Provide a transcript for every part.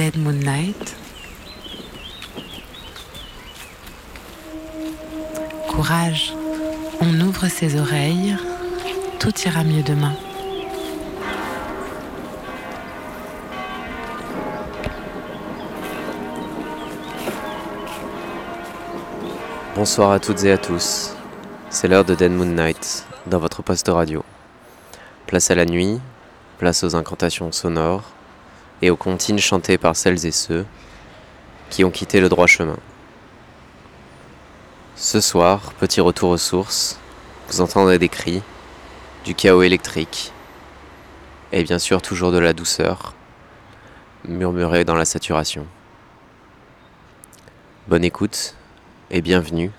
Dead Moon Night. Courage, on ouvre ses oreilles, tout ira mieux demain. Bonsoir à toutes et à tous. C'est l'heure de Dead Moon Night dans votre poste radio. Place à la nuit, place aux incantations sonores et aux comptines chantées par celles et ceux qui ont quitté le droit chemin. Ce soir, petit retour aux sources, vous entendrez des cris, du chaos électrique et bien sûr toujours de la douceur, murmurée dans la saturation. Bonne écoute et bienvenue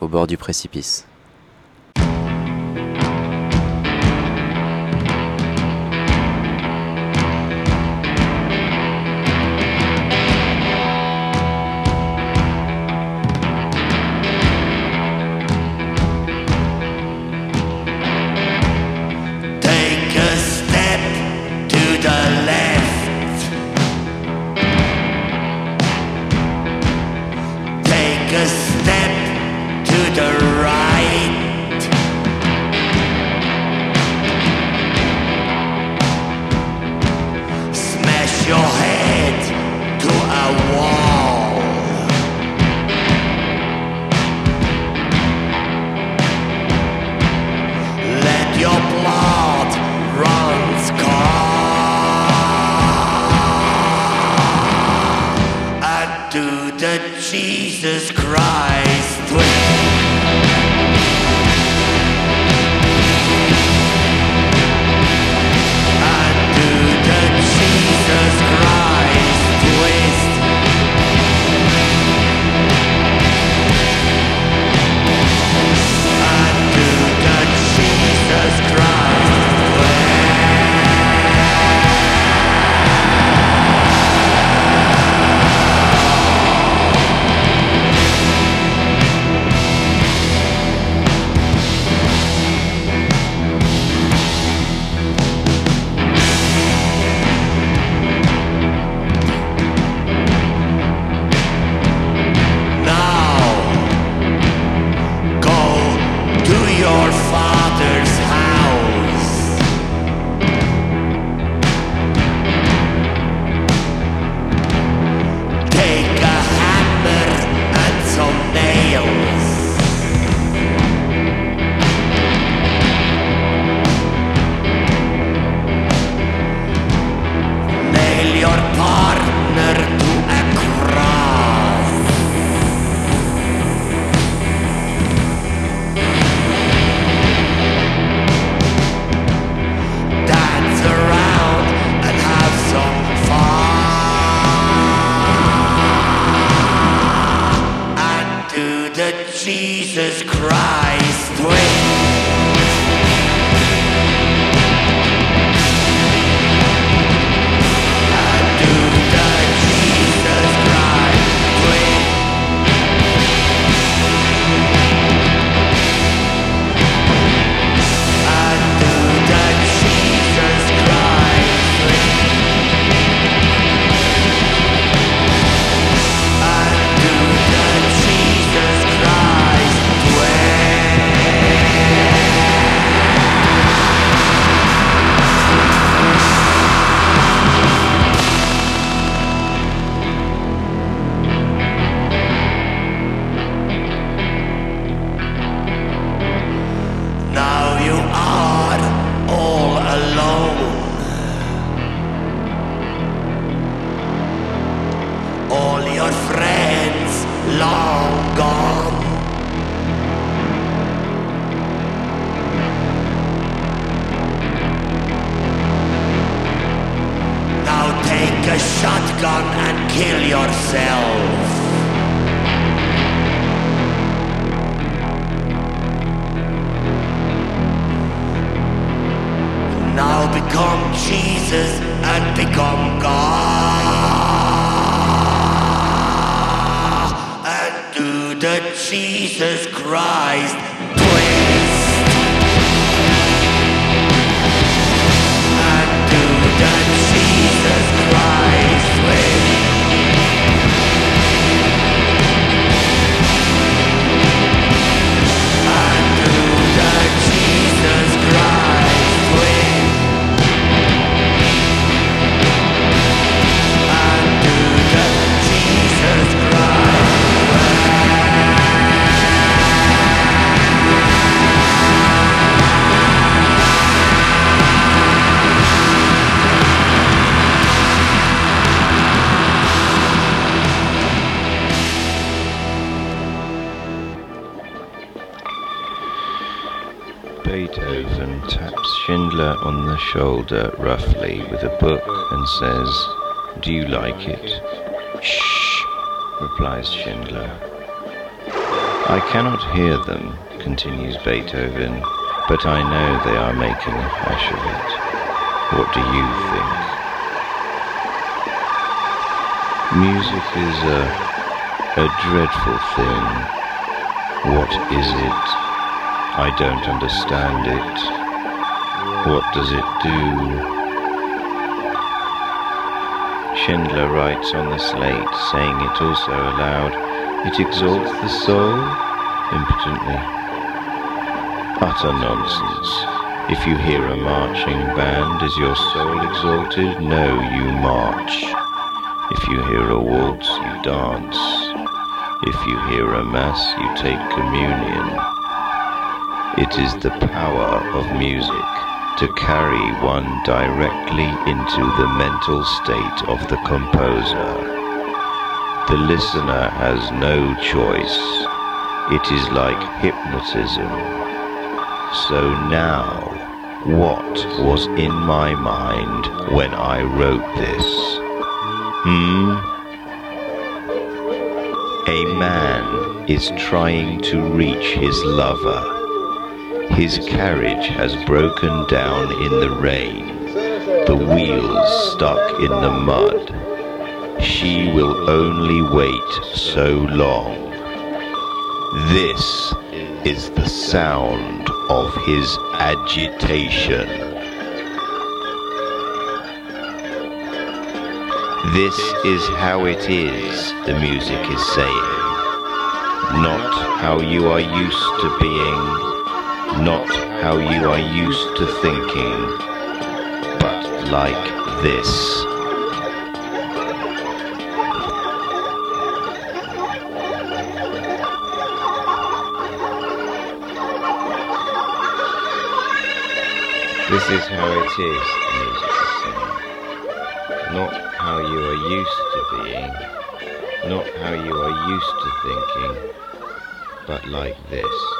au bord du précipice. Shoulder roughly with a book and says, Do you like it? Shh, replies Schindler. I cannot hear them, continues Beethoven, but I know they are making a hash of it. What do you think? Music is a, a dreadful thing. What is it? I don't understand it. What does it do? Schindler writes on the slate, saying it also aloud, It exalts the soul? impotently. Utter nonsense. If you hear a marching band, is your soul exalted? No, you march. If you hear a waltz, you dance. If you hear a mass, you take communion. It is the power of music to carry one directly into the mental state of the composer. The listener has no choice. It is like hypnotism. So now, what was in my mind when I wrote this? Hmm? A man is trying to reach his lover. His carriage has broken down in the rain, the wheels stuck in the mud. She will only wait so long. This is the sound of his agitation. This is how it is, the music is saying. Not how you are used to being not how you are used to thinking, but like this. This is how it is, music is saying. Not how you are used to being, not how you are used to thinking, but like this.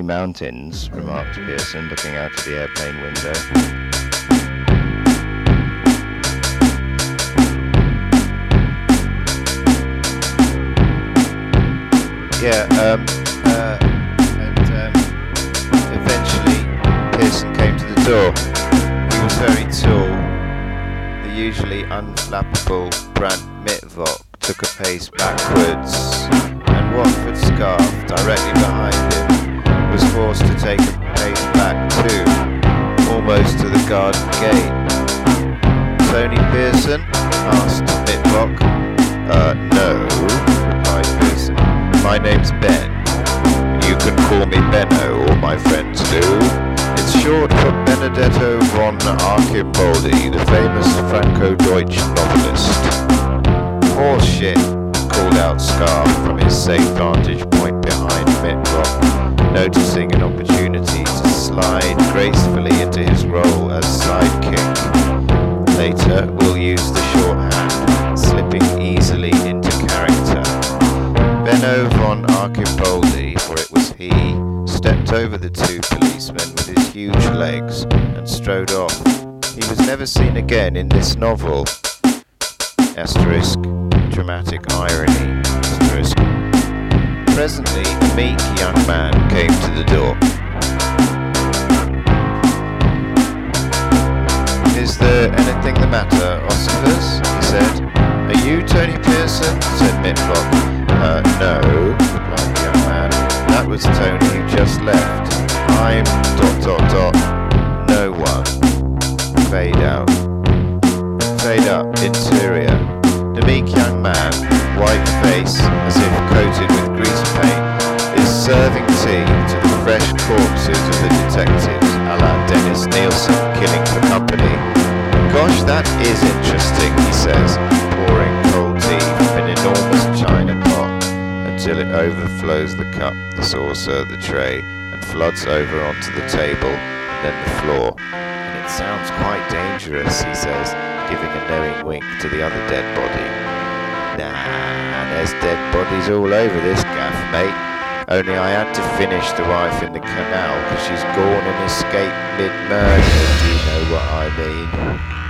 Lovely mountains, remarked Pearson, looking out of the airplane window. Yeah, um, uh, and um, eventually Pearson came to the door. He was very tall. The usually unflappable Archipoldi, the famous Franco-Deutsch novelist. Horseshit, called out Scarf from his safe vantage point behind Mitrock, noticing an again in this novel. Asterisk, dramatic irony. Asterisk. Presently, a meek young man came to the door. Is there anything the matter, Oscars? he said. Are you Tony Pearson? said Mitlock. Uh, no, replied the young man. That was Tony who just left. I'm dot dot dot. No one. Fade out. Fade up. Interior. The meek young man, white face as if coated with grease paint, is serving tea to the fresh corpses of the detectives, a la Dennis Nilsen killing for company. Gosh, that is interesting, he says, pouring cold tea from an enormous china pot until it overflows the cup, the saucer, the tray, and floods over onto the table and then the floor. And it sounds quite dangerous, he says, giving a knowing wink to the other dead body. Nah, there's dead bodies all over this gaff, mate. Only I had to finish the wife in the canal because she's gone and escaped mid-murder, do you know what I mean?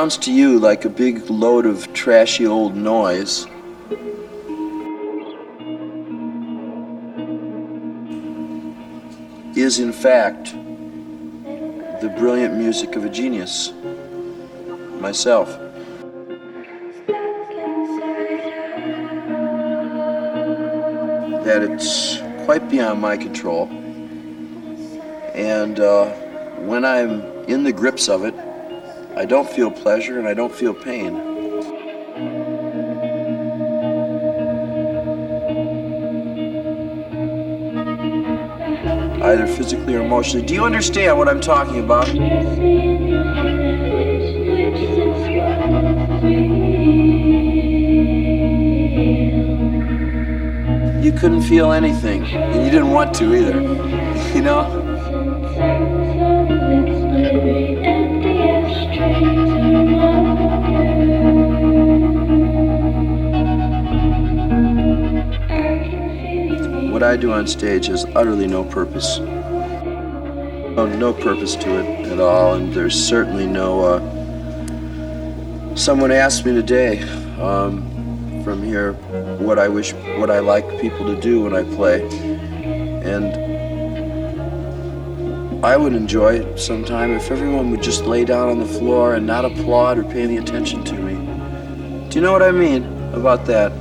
Sounds to you like a big load of trashy old noise is in fact the brilliant music of a genius, myself. That it's quite beyond my control. And uh, when I'm in the grips of it, I don't feel pleasure and I don't feel pain. Either physically or emotionally. Do you understand what I'm talking about? You couldn't feel anything, and you didn't want to either. You know? I do on stage has utterly no purpose. No, no purpose to it at all, and there's certainly no. Uh, someone asked me today um, from here what I wish, what I like people to do when I play, and I would enjoy it sometime if everyone would just lay down on the floor and not applaud or pay any attention to me. Do you know what I mean about that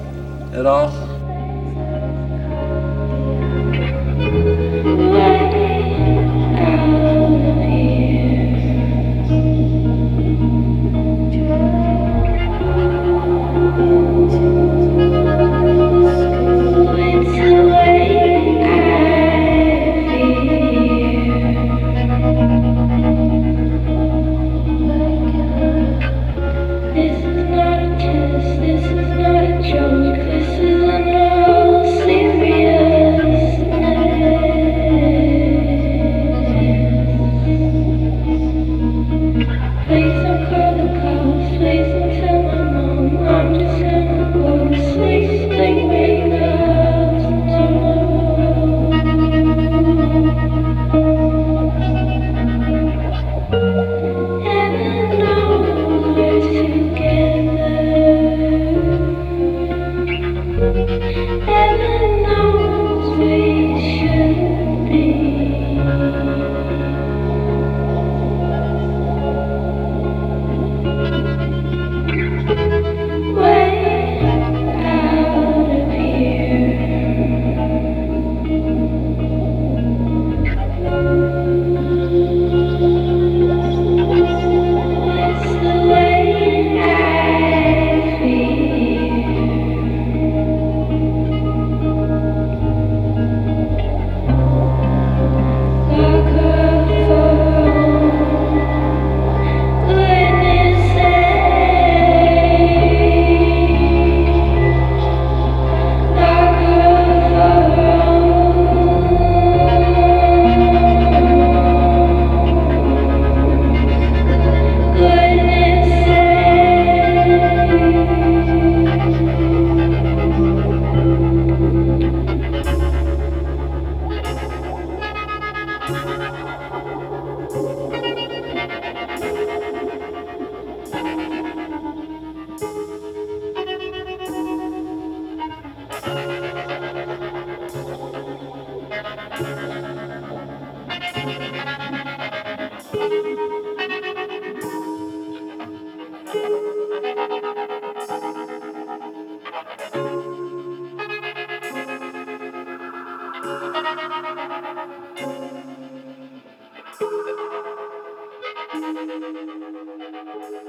at all? Thank you.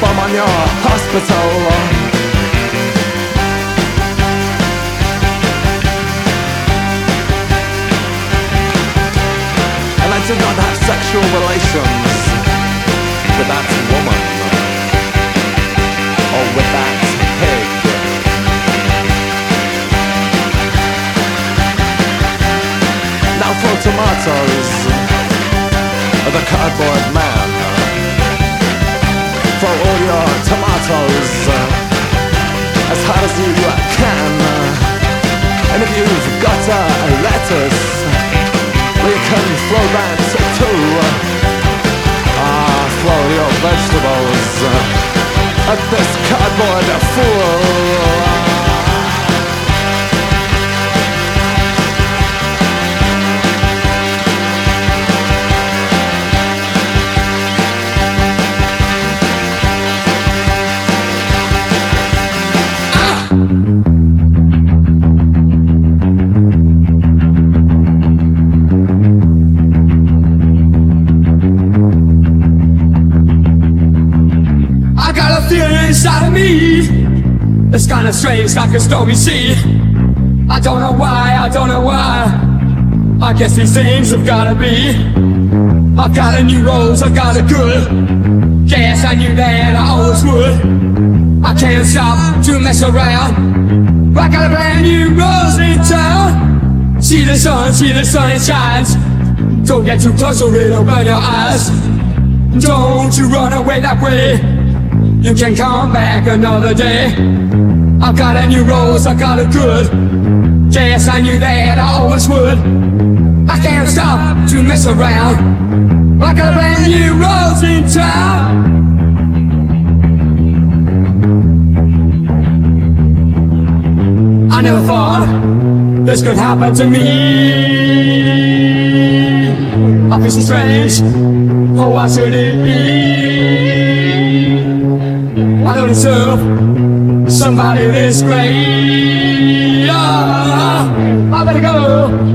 bomb on hospital. And I did not have sexual relations With that woman. Or with that pig. Now throw tomatoes the cardboard man. How does you can And if you've got a lettuce we can throw that too Ah, throw your vegetables At this cardboard fool. Kinda strange, like a stormy sea. I don't know why, I don't know why. I guess these things have gotta be. I got a new rose, I got a good. Yes, I knew that I always would. I can't stop to mess around. I got a brand new rose in town. See the sun, see the sun, it shines. Don't get too close or it'll burn your eyes. Don't you run away that way. You can come back another day. I got a new rose, I got a good. Yes, I knew that I always would. I can't stop to mess around. I got a brand new rose in town. I never thought this could happen to me. I feel so strange. Oh, why should it be? I don't deserve somebody this great. Ah, I better go,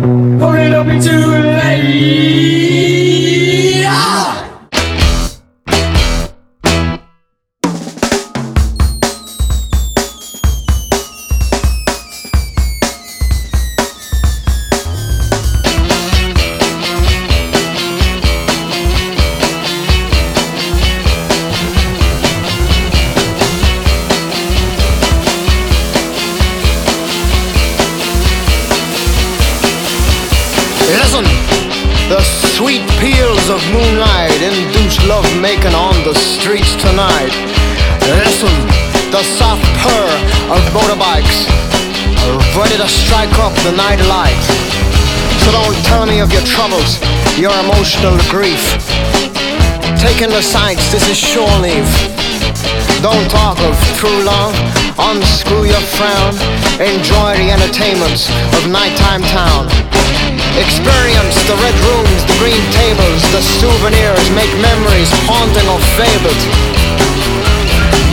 your emotional grief. Taking the sights, this is shore leave. Don't talk of true love, unscrew your frown. Enjoy the entertainments of nighttime town. Experience the red rooms, the green tables, the souvenirs, make memories haunting or fabled.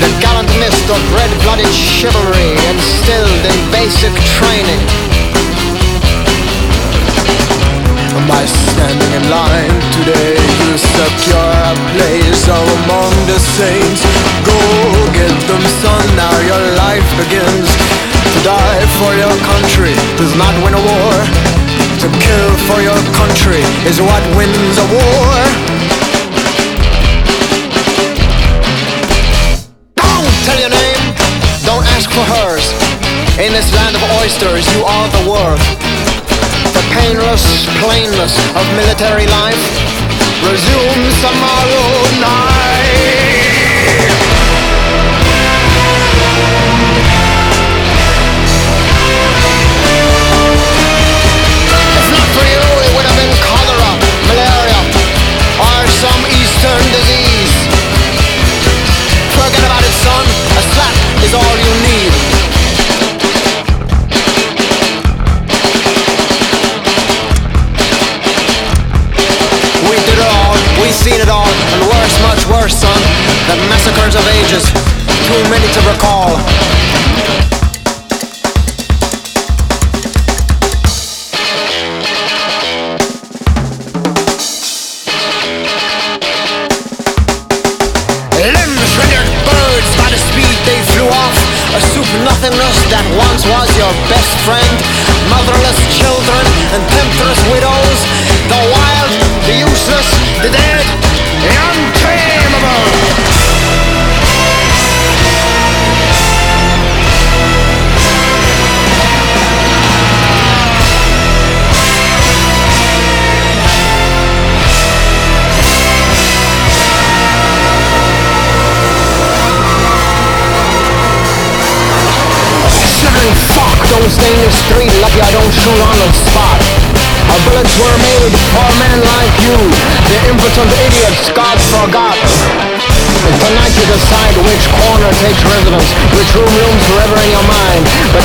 The gallant mist of red-blooded chivalry instilled in basic training. By standing in line today, you secure a place among the saints. Go get them, son, now your life begins. To die for your country does not win a war. To kill for your country is what wins a war. Don't tell your name, don't ask for hers. In this land of oysters, you are the worth. The painless plainness of military life resumes tomorrow night. All, seen it all, and worse, much worse, son. The massacres of ages, too many to recall. Limbs rendered birds by the speed they flew off. A soup nothingness that once was your best friend. Motherless children fuck, don't stay in the street lucky I don't shoot on the spot. Our bullets were made for men like you, the impotent idiots God forgot. Tonight you decide which corner takes residence, which room rooms forever in your mind. But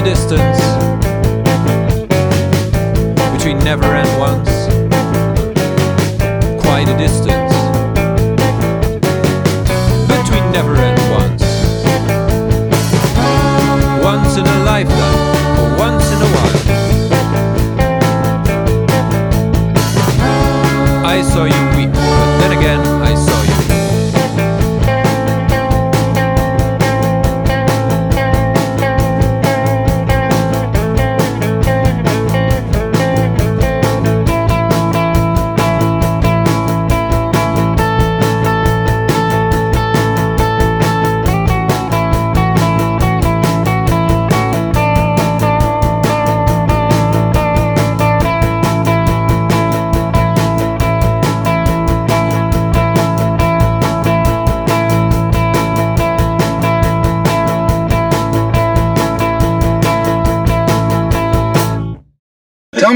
The distance between never and once.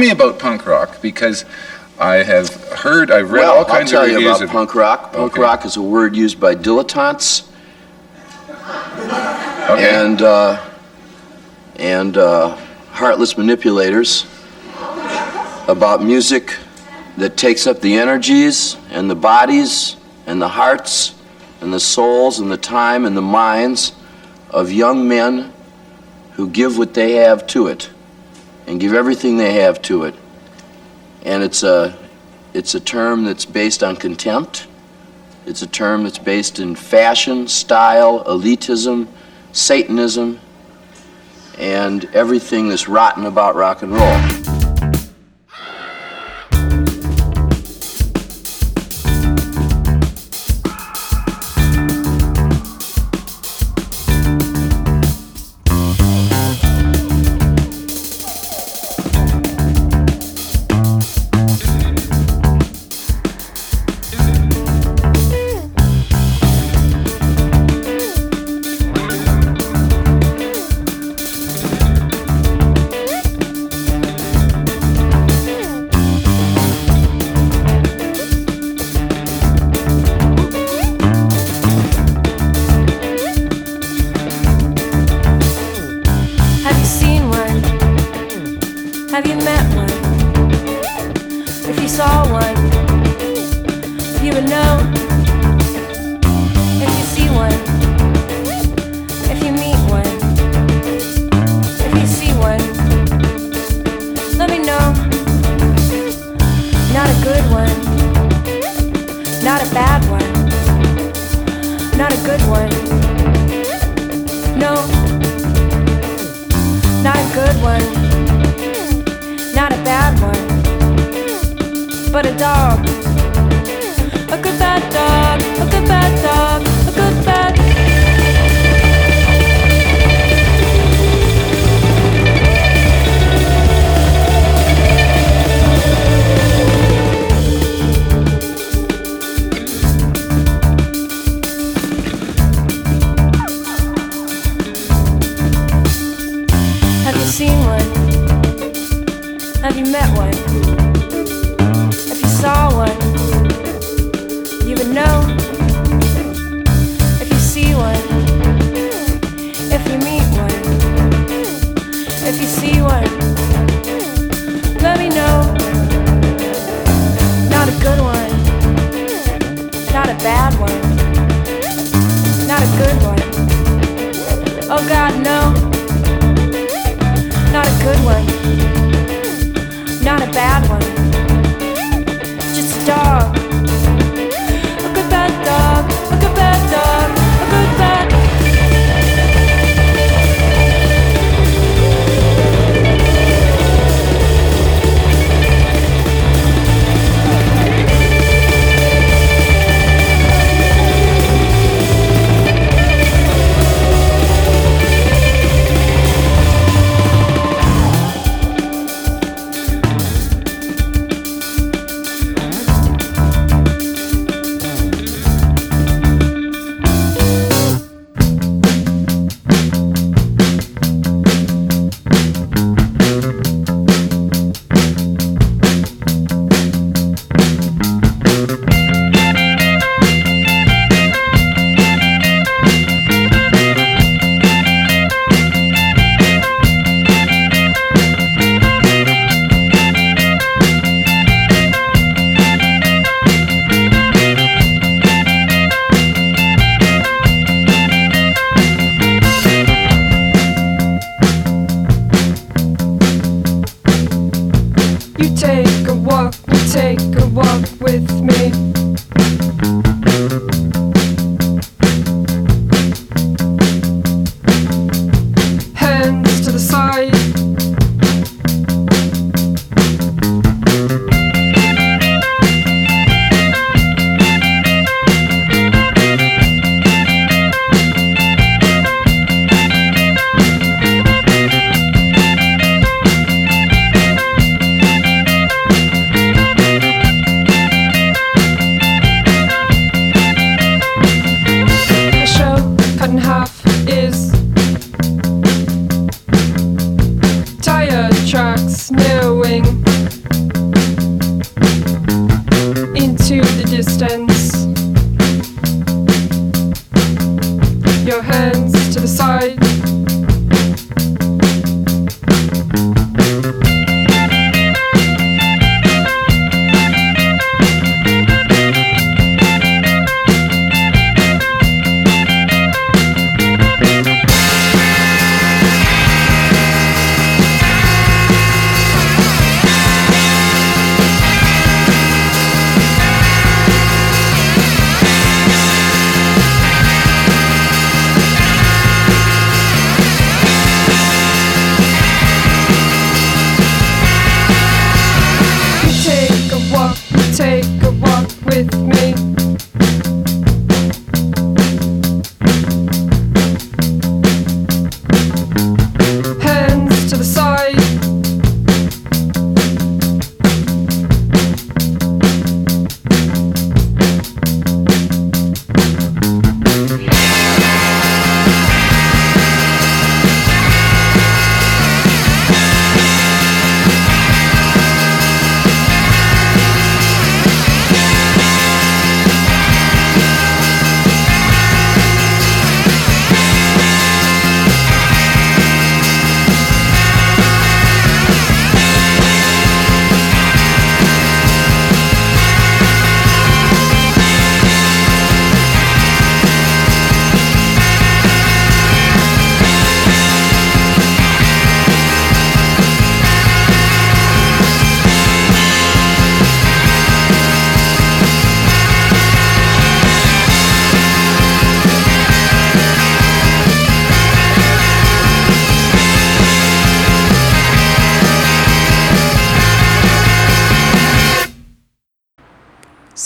Me about punk rock because I have heard, I've read well, all kinds I'll tell of you about of punk rock. Punk Okay. rock is a word used by dilettantes and uh, and uh, heartless manipulators about music that takes up the energies and the bodies and the hearts and the souls and the time and the minds of young men who give what they have to it and give everything they have to it. And it's a it's a term that's based on contempt. It's a term that's based in fashion, style, elitism, Satanism, and everything that's rotten about rock and roll.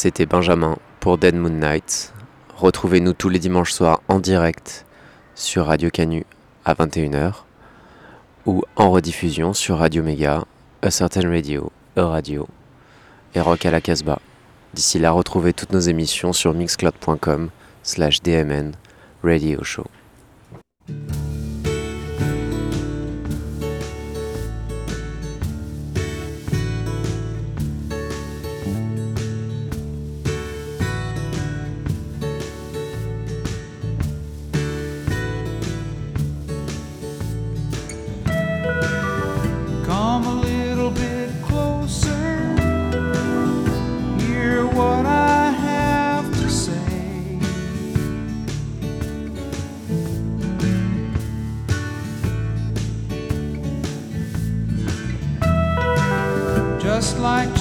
C'était Benjamin pour Dead Moon Night. Retrouvez-nous tous les dimanches soirs en direct sur Radio Canu à 21h ou en rediffusion sur Radio Méga, A Certain Radio, E Radio et Rock à la Casbah. D'ici là, retrouvez toutes nos émissions sur mixcloud.com slash DMN Radio Show. Like